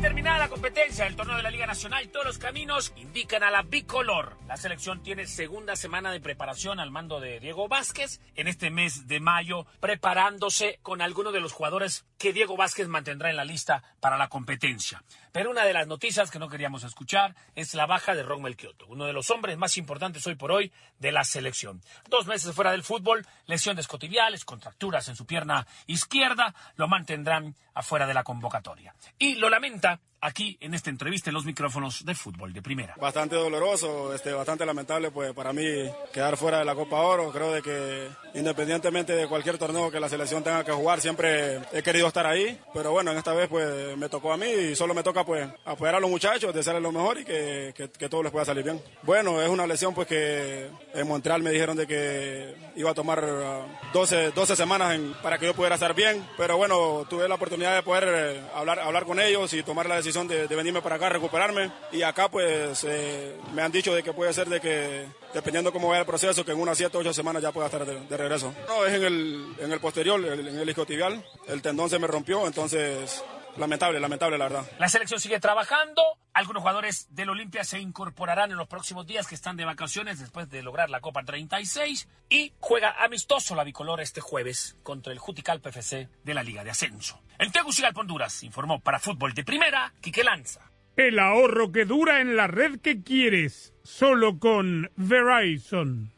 Terminada la competencia del torneo de la Liga Nacional, todos los caminos indican a la bicolor. La selección tiene segunda semana de preparación al mando de Diego Vázquez en este mes de mayo, preparándose con algunos de los jugadores que Diego Vázquez mantendrá en la lista para la competencia. Pero una de las noticias que no queríamos escuchar es la baja de Ron Melchioto, uno de los hombres más importantes hoy por hoy de la selección. Dos meses fuera del fútbol, lesiones cotidiales, contracturas en su pierna izquierda, lo mantendrán afuera de la convocatoria. Y lo lamenta Hasta aquí en esta entrevista en los micrófonos de fútbol de primera. Bastante doloroso, este, bastante lamentable pues para mí quedar fuera de la Copa Oro. Creo de que independientemente de cualquier torneo que la selección tenga que jugar, siempre he querido estar ahí. Pero bueno, en esta vez pues me tocó a mí y solo me toca pues apoyar a los muchachos, desearles lo mejor y que, que, que todo les pueda salir bien. Bueno, es una lesión pues que en Montreal me dijeron de que iba a tomar uh, 12, 12 semanas en- para que yo pudiera estar bien. Pero bueno, tuve la oportunidad de poder eh, hablar, hablar con ellos y tomar la decisión de, de venirme para acá a recuperarme. Y acá pues eh, me han dicho de que puede ser de que dependiendo cómo vaya el proceso, que en unas 7 o 8 semanas ya pueda estar de, de regreso. No, es en el, en el posterior, el- en el isquiotibial. El tendón se me rompió, entonces lamentable, lamentable la verdad. La selección sigue trabajando. Algunos jugadores del Olimpia se incorporarán en los próximos días que están de vacaciones después de lograr la Copa 36 y juega amistoso la bicolor este jueves contra el Juticalpa FC de la Liga de Ascenso. En Tegucigalpa, Honduras, informó para Fútbol de Primera, Quique Lanza. El ahorro que dura en la red que quieres, solo con Verizon.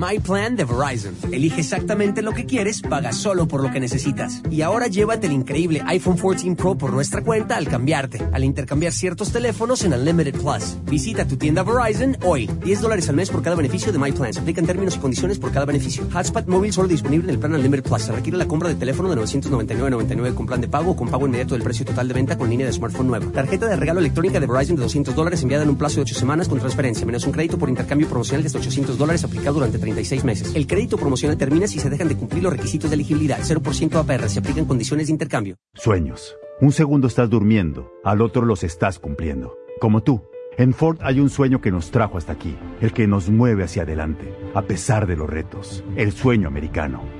My Plan de Verizon. Elige exactamente lo que quieres, paga solo por lo que necesitas. Y ahora llévate el increíble iPhone 14 Pro por nuestra cuenta al cambiarte, al intercambiar ciertos teléfonos en Unlimited Plus. Visita tu tienda Verizon hoy. 10 dólares al mes por cada beneficio de My Plan. Se aplican términos y condiciones por cada beneficio. Hotspot móvil solo disponible en el plan Unlimited Plus. Se requiere la compra de teléfono de 999.99 con plan de pago o con pago inmediato del precio total de venta con línea de smartphone nueva. Tarjeta de regalo electrónica de Verizon de 200 dólares enviada en un plazo de 8 semanas con transferencia, menos un crédito por intercambio promocional de hasta 800 dólares aplicado durante 36 meses. El crédito promocional termina si se dejan de cumplir los requisitos de elegibilidad. 0% APR. Se aplican condiciones de intercambio. Sueños. Un segundo estás durmiendo, al otro los estás cumpliendo. Como tú. En Ford hay un sueño que nos trajo hasta aquí, el que nos mueve hacia adelante, a pesar de los retos, el sueño americano.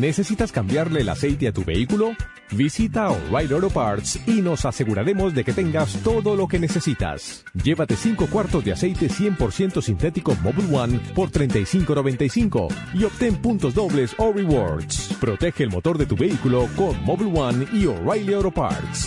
¿Necesitas cambiarle el aceite a tu vehículo? Visita O'Reilly Auto Parts y nos aseguraremos de que tengas todo lo que necesitas. Llévate 5 cuartos de aceite 100% sintético Mobile One por $35.95 y obtén puntos dobles o rewards. Protege el motor de tu vehículo con Mobile One y O'Reilly Auto Parts.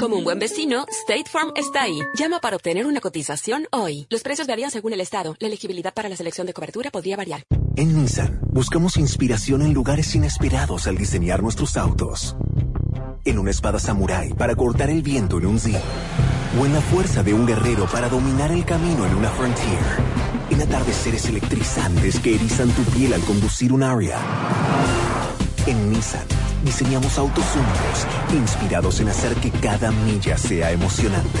Como un buen vecino, State Farm está ahí. Llama para obtener una cotización hoy. Los precios varían según el estado. La elegibilidad para la selección de cobertura podría variar. En Nissan, buscamos inspiración en lugares inesperados al diseñar nuestros autos. En una espada samurái para cortar el viento en un Z. O en la fuerza de un guerrero para dominar el camino en una Frontier. En atardeceres electrizantes que erizan tu piel al conducir un Aria. En Nissan, diseñamos autos únicos, inspirados en hacer que cada milla sea emocionante.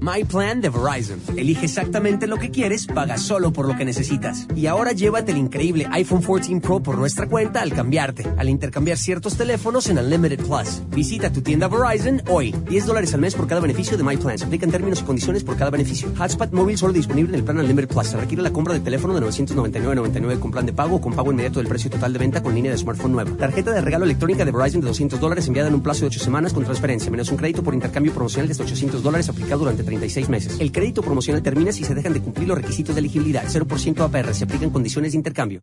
My Plan de Verizon. Elige exactamente lo que quieres, paga solo por lo que necesitas. Y ahora llévate el increíble iPhone 14 Pro por nuestra cuenta al cambiarte, al intercambiar ciertos teléfonos en Unlimited Plus. Visita tu tienda Verizon hoy. 10 dólares al mes por cada beneficio de My Plan. Se aplican términos y condiciones por cada beneficio. Hotspot móvil solo disponible en el plan Unlimited Plus. Se requiere la compra del teléfono de 999.99 con plan de pago o con pago inmediato del precio total de venta con línea de smartphone nueva. Tarjeta de regalo electrónica de Verizon de 200 dólares enviada en un plazo de 8 semanas con transferencia, menos un crédito por intercambio promocional de hasta 800 dólares aplicado durante 36 meses. El crédito promocional termina si se dejan de cumplir los requisitos de elegibilidad. 0% APR. Se aplican condiciones de intercambio.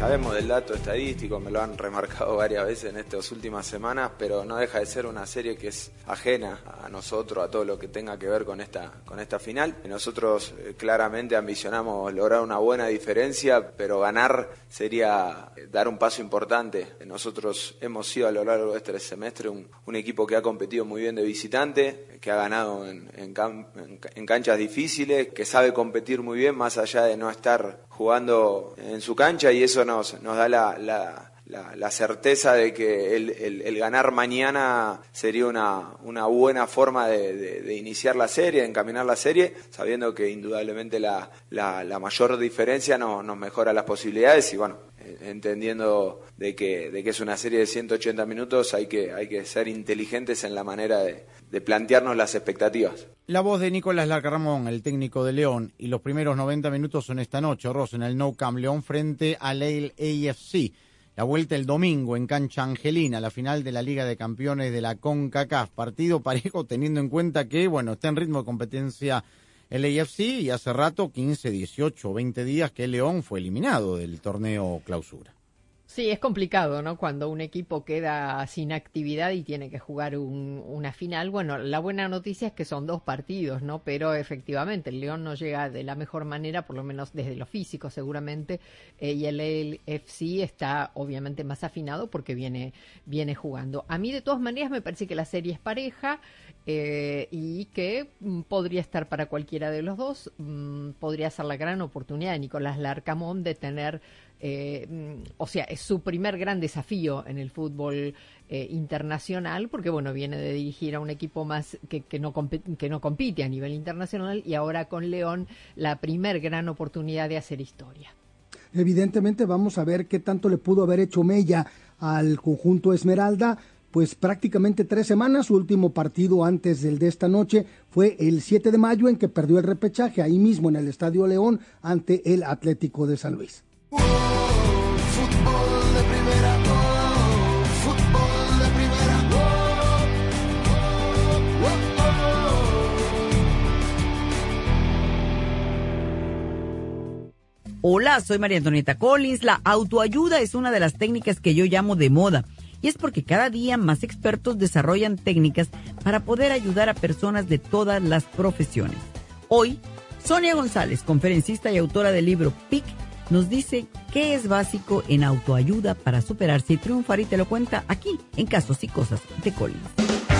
Sabemos del dato estadístico, me lo han remarcado varias veces en estas últimas semanas, pero no deja de ser una serie que es ajena a nosotros, a todo lo que tenga que ver con esta, con esta final. Nosotros eh, claramente ambicionamos lograr una buena diferencia, pero ganar sería eh, dar un paso importante. Nosotros hemos sido a lo largo de este semestre un, equipo que ha competido muy bien de visitante, que ha ganado en- en canchas difíciles, que sabe competir muy bien más allá de no estar jugando en su cancha y eso nos, nos da la, la- la- la certeza de que el, ganar mañana sería una, buena forma de, iniciar la serie, de encaminar la serie, sabiendo que indudablemente la, la- mayor diferencia no- nos mejora las posibilidades y bueno, entendiendo de que, de que es una serie de 180 minutos, hay que, hay que ser inteligentes en la manera de, plantearnos las expectativas. La voz de Nicolás Larramón, el técnico de León, y los primeros 90 minutos son esta noche, Ross, en el No Camp León frente al AFC. La vuelta el domingo en cancha Angelina, la final de la Liga de Campeones de la CONCACAF. Partido parejo teniendo en cuenta que, bueno, está en ritmo de competencia el AFC y hace rato, 15, 18, 20 días que León fue eliminado del torneo clausura. Sí, es complicado, ¿no? Cuando un equipo queda sin actividad y tiene que jugar un- una final. Bueno, la buena noticia es que son dos partidos, ¿no? Pero efectivamente, el León no llega de la mejor manera, por lo menos desde lo físico, seguramente. eh, y el FC está obviamente más afinado porque viene, viene jugando. A mí, de todas maneras, me parece que la serie es pareja eh, y que mm, podría estar para cualquiera de los dos. Mm, podría ser la gran oportunidad de Nicolás Larcamón de tener eh, mm, o sea, es su primer gran desafío en el fútbol eh, internacional, porque bueno, viene de dirigir a un equipo más que, que, no que no compite a nivel internacional y ahora con León la primer gran oportunidad de hacer historia. Evidentemente vamos a ver qué tanto le pudo haber hecho Mella al conjunto Esmeralda. Pues prácticamente tres semanas, su último partido antes del de esta noche fue el 7 de mayo en que perdió el repechaje ahí mismo en el Estadio León ante el Atlético de San Luis. Hola, soy María Antonieta Collins. La autoayuda es una de las técnicas que yo llamo de moda. Y es porque cada día más expertos desarrollan técnicas para poder ayudar a personas de todas las profesiones. Hoy, Sonia González, conferencista y autora del libro PIC, nos dice qué es básico en autoayuda para superarse y triunfar y te lo cuenta aquí en Casos y Cosas de Collins.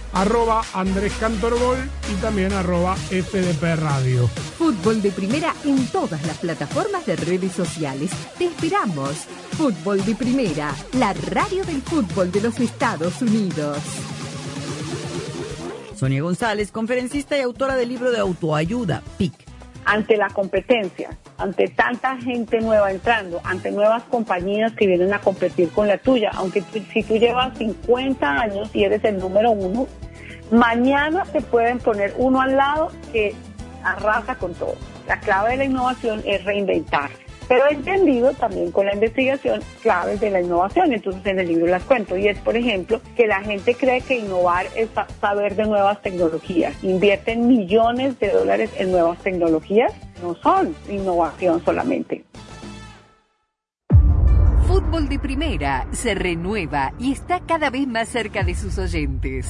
Arroba Andrés Cantorbol y también arroba FDP Radio. Fútbol de primera en todas las plataformas de redes sociales. Te esperamos. Fútbol de primera, la radio del fútbol de los Estados Unidos. Sonia González, conferencista y autora del libro de autoayuda, PIC. Ante la competencia, ante tanta gente nueva entrando, ante nuevas compañías que vienen a competir con la tuya, aunque si tú llevas 50 años y eres el número uno, mañana te pueden poner uno al lado que arrasa con todo. La clave de la innovación es reinventarse. Pero he entendido también con la investigación claves de la innovación, entonces en el libro las cuento. Y es, por ejemplo, que la gente cree que innovar es sa- saber de nuevas tecnologías. Invierten millones de dólares en nuevas tecnologías, no son innovación solamente. Fútbol de primera se renueva y está cada vez más cerca de sus oyentes.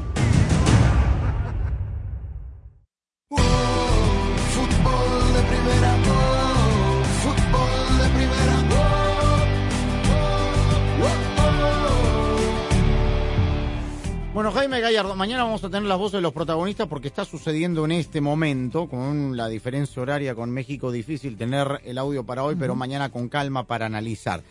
Bueno, Jaime Gallardo, mañana vamos a tener las voces de los protagonistas porque está sucediendo en este momento, con la diferencia horaria con México, difícil tener el audio para hoy, pero mañana con calma para analizar.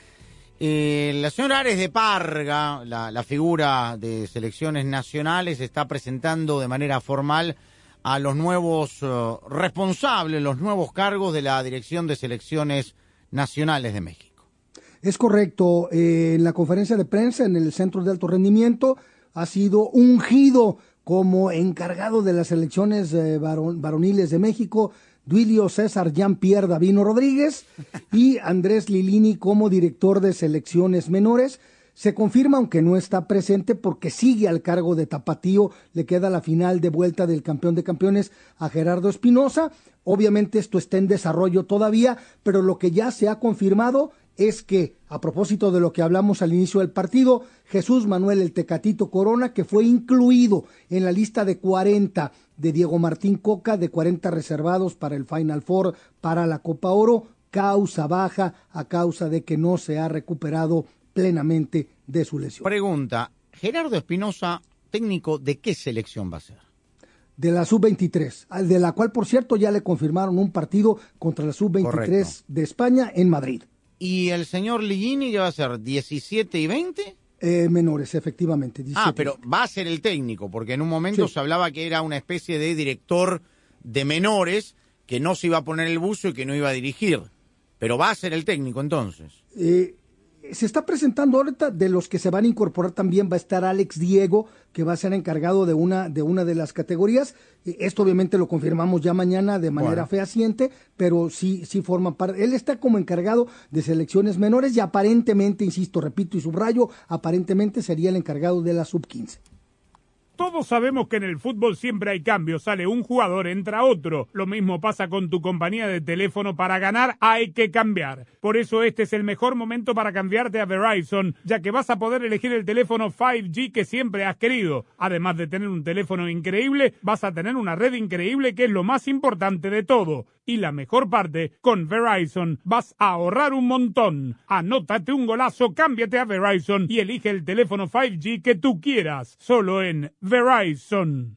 Eh, la señora Ares de Parga, la, la figura de selecciones nacionales, está presentando de manera formal a los nuevos eh, responsables, los nuevos cargos de la Dirección de Selecciones Nacionales de México. Es correcto. eh, en la conferencia de prensa en el Centro de Alto Rendimiento ha sido ungido como encargado de las selecciones eh, varon- varoniles de México Duilio César Jean-Pierre Davino Rodríguez y Andrés Lilini como director de selecciones menores. Se confirma, aunque no está presente, porque sigue al cargo de Tapatío. Le queda la final de vuelta del campeón de campeones a Gerardo Espinosa. Obviamente esto está en desarrollo todavía, pero lo que ya se ha confirmado es que, a propósito de lo que hablamos al inicio del partido, Jesús Manuel el Tecatito Corona, que fue incluido en la lista de 40 de Diego Martín Coca, de 40 reservados para el Final Four, para la Copa Oro, causa baja a causa de que no se ha recuperado plenamente de su lesión. Pregunta, Gerardo Espinosa, técnico de qué selección va a ser? De la sub-23, de la cual, por cierto, ya le confirmaron un partido contra la sub-23 de España en Madrid. ¿Y el señor Ligini qué va a ser? ¿17 y 20? Eh, menores, efectivamente. 17. Ah, pero va a ser el técnico, porque en un momento Sí. se hablaba que era una especie de director de menores que no se iba a poner el buzo y que no iba a dirigir. Pero va a ser el técnico entonces. Eh, se está presentando ahorita de los que se van a incorporar también va a estar Alex Diego que va a ser encargado de una de una de las categorías Eh, esto obviamente lo confirmamos ya mañana de manera Bueno. fehaciente pero sí sí forma parte él está como encargado de selecciones menores y aparentemente insisto repito y subrayo aparentemente sería el encargado de la sub 15 Todos sabemos que en el fútbol siempre hay cambios, sale un jugador, entra otro. Lo mismo pasa con tu compañía de teléfono, para ganar hay que cambiar. Por eso este es el mejor momento para cambiarte a Verizon, ya que vas a poder elegir el teléfono 5G que siempre has querido. Además de tener un teléfono increíble, vas a tener una red increíble que es lo más importante de todo. Y la mejor parte, con Verizon vas a ahorrar un montón. Anótate un golazo, cámbiate a Verizon y elige el teléfono 5G que tú quieras, solo en Verizon.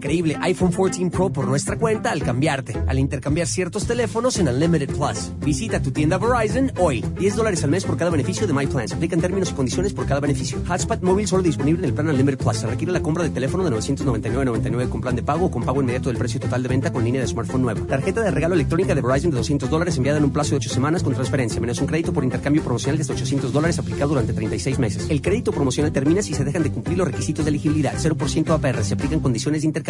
increíble iPhone 14 Pro por nuestra cuenta al cambiarte, al intercambiar ciertos teléfonos en Unlimited Plus. Visita tu tienda Verizon hoy. 10 dólares al mes por cada beneficio de My Plan. Se aplican términos y condiciones por cada beneficio. Hotspot móvil solo disponible en el plan Unlimited Plus. Se requiere la compra de teléfono de 999.99 con plan de pago o con pago inmediato del precio total de venta con línea de smartphone nueva. Tarjeta de regalo electrónica de Verizon de 200 dólares enviada en un plazo de 8 semanas con transferencia, menos un crédito por intercambio promocional de hasta 800 dólares aplicado durante 36 meses. El crédito promocional termina si se dejan de cumplir los requisitos de elegibilidad. 0% APR. Se aplican condiciones de intercambio.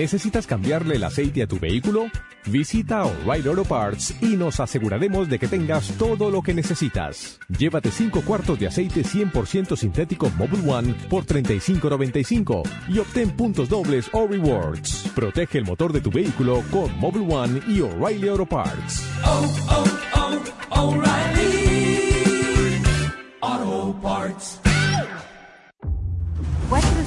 ¿Necesitas cambiarle el aceite a tu vehículo? Visita O'Reilly Auto Parts y nos aseguraremos de que tengas todo lo que necesitas. Llévate 5 cuartos de aceite 100% sintético Mobile One por $35.95 y obtén puntos dobles o rewards. Protege el motor de tu vehículo con Mobile One y O'Reilly Auto Parts. Auto Parts.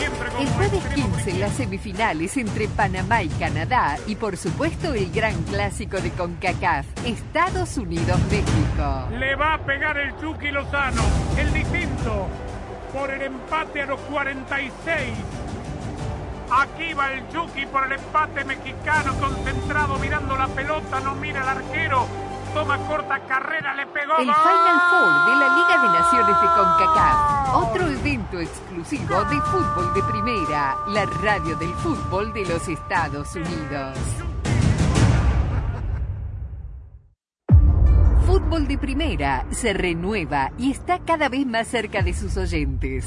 El jueves 15 las semifinales entre Panamá y Canadá y por supuesto el gran clásico de CONCACAF, Estados Unidos-México. Le va a pegar el Chucky Lozano, el distinto, por el empate a los 46. Aquí va el Chucky por el empate mexicano, concentrado, mirando la pelota, no mira al arquero. Toma corta carrera, le pegó. El. Final Four de la Liga de Naciones de CONCACAF, otro evento exclusivo de fútbol de primera, la radio del fútbol de los Estados Unidos. Fútbol de Primera se renueva y está cada vez más cerca de sus oyentes.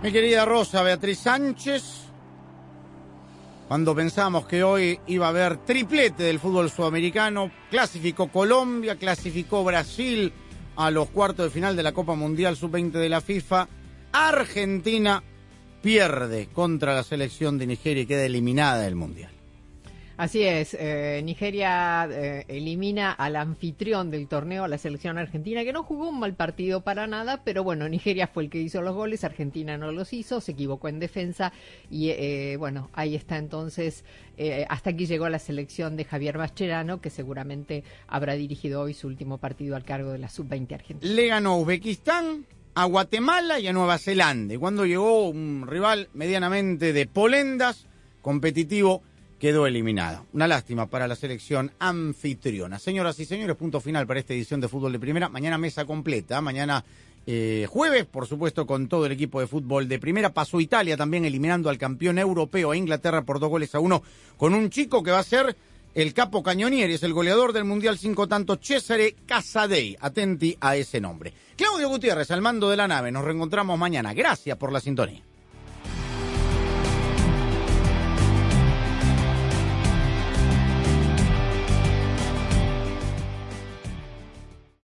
Mi querida Rosa Beatriz Sánchez, cuando pensamos que hoy iba a haber triplete del fútbol sudamericano, clasificó Colombia, clasificó Brasil a los cuartos de final de la Copa Mundial Sub-20 de la FIFA, Argentina pierde contra la selección de Nigeria y queda eliminada del Mundial. Así es, eh, Nigeria eh, elimina al anfitrión del torneo, la selección argentina, que no jugó un mal partido para nada, pero bueno, Nigeria fue el que hizo los goles, Argentina no los hizo, se equivocó en defensa y eh, bueno, ahí está entonces, eh, hasta aquí llegó la selección de Javier Mascherano, que seguramente habrá dirigido hoy su último partido al cargo de la sub-20 argentina. Le ganó Uzbekistán a Guatemala y a Nueva Zelanda. Y Cuando llegó un rival medianamente de polendas, competitivo, quedó eliminada. Una lástima para la selección anfitriona. Señoras y señores, punto final para esta edición de Fútbol de Primera. Mañana mesa completa, mañana eh, jueves, por supuesto, con todo el equipo de fútbol de Primera. Pasó Italia también eliminando al campeón europeo a Inglaterra por dos goles a uno, con un chico que va a ser el capo cañonieri, es el goleador del Mundial cinco tantos, Cesare Casadei. Atenti a ese nombre. Claudio Gutiérrez, al mando de la nave. Nos reencontramos mañana. Gracias por la sintonía.